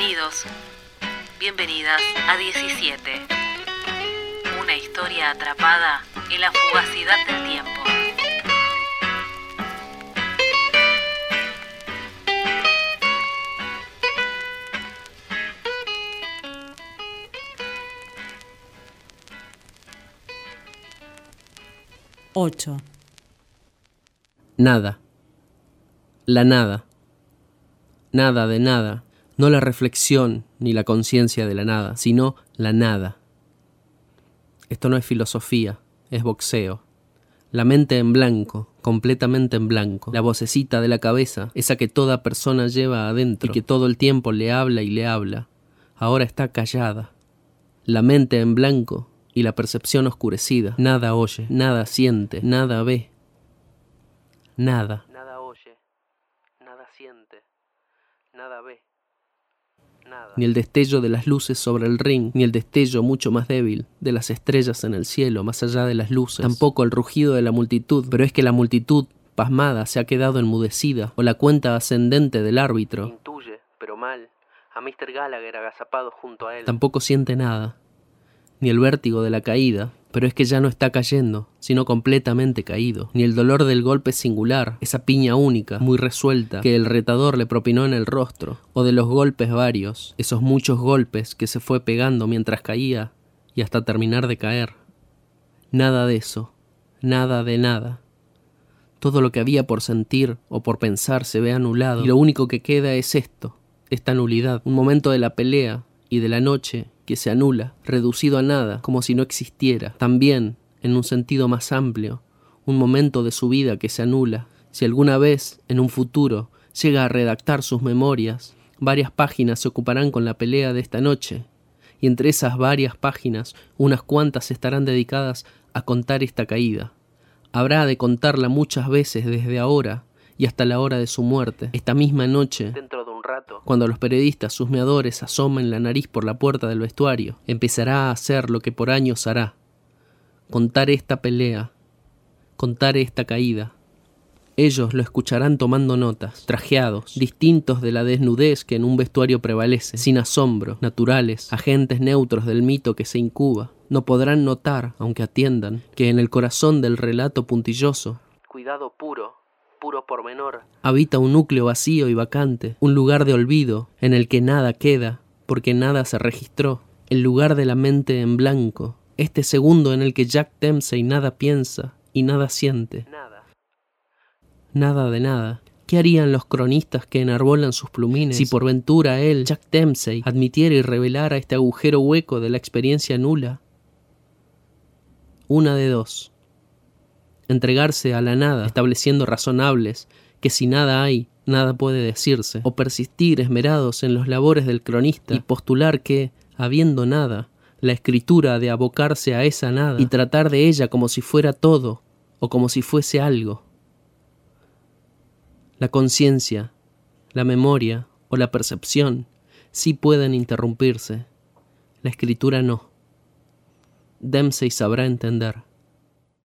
Bienvenidos, bienvenidas a 17. Una historia atrapada en la fugacidad del tiempo. Ocho. Nada. La nada. Nada de nada. No la reflexión ni la conciencia de la nada, sino la nada. Esto no es filosofía, es boxeo. La mente en blanco, completamente en blanco. La vocecita de la cabeza, esa que toda persona lleva adentro y que todo el tiempo le habla y le habla, ahora está callada. La mente en blanco y la percepción oscurecida. Nada oye, nada siente, nada ve. Nada. Nada oye, nada siente, nada ve. Nada. Ni el destello de las luces sobre el ring, ni el destello mucho más débil de las estrellas en el cielo, más allá de las luces. Tampoco el rugido de la multitud, pero es que la multitud, pasmada, se ha quedado enmudecida, o la cuenta ascendente del árbitro. Intuye, pero mal, a Mr. Gallagher agazapado junto a él. Tampoco siente nada, ni el vértigo de la caída, pero es que ya no está cayendo, sino completamente caído, ni el dolor del golpe singular, esa piña única, muy resuelta, que el retador le propinó en el rostro, o de los golpes varios, esos muchos golpes que se fue pegando mientras caía y hasta terminar de caer. Nada de eso, nada de nada. Todo lo que había por sentir o por pensar se ve anulado, y lo único que queda es esto, esta nulidad, un momento de la pelea y de la noche que se anula, reducido a nada, como si no existiera. También, en un sentido más amplio, un momento de su vida que se anula. Si alguna vez, en un futuro, llega a redactar sus memorias, varias páginas se ocuparán con la pelea de esta noche, y entre esas varias páginas unas cuantas estarán dedicadas a contar esta caída. Habrá de contarla muchas veces desde ahora y hasta la hora de su muerte, esta misma noche, cuando los periodistas husmeadores asomen la nariz por la puerta del vestuario, empezará a hacer lo que por años hará. Contar esta pelea, contar esta caída. Ellos lo escucharán tomando notas, trajeados, distintos de la desnudez que en un vestuario prevalece, sin asombro, naturales, agentes neutros del mito que se incuba. No podrán notar, aunque atiendan, que en el corazón del relato puntilloso, cuidado puro, puro pormenor. Habita un núcleo vacío y vacante, un lugar de olvido, en el que nada queda, porque nada se registró, el lugar de la mente en blanco, este segundo en el que Jack Dempsey nada piensa y nada siente. Nada. Nada de nada. ¿Qué harían los cronistas que enarbolan sus plumines si por ventura él, Jack Dempsey, admitiera y revelara este agujero hueco de la experiencia nula? Una de dos entregarse a la nada, estableciendo razonables, que si nada hay, nada puede decirse, o persistir esmerados en los labores del cronista y postular que, habiendo nada, la escritura de abocarse a esa nada y tratar de ella como si fuera todo o como si fuese algo. La conciencia, la memoria o la percepción sí pueden interrumpirse, la escritura no. Dempsey sabrá entender.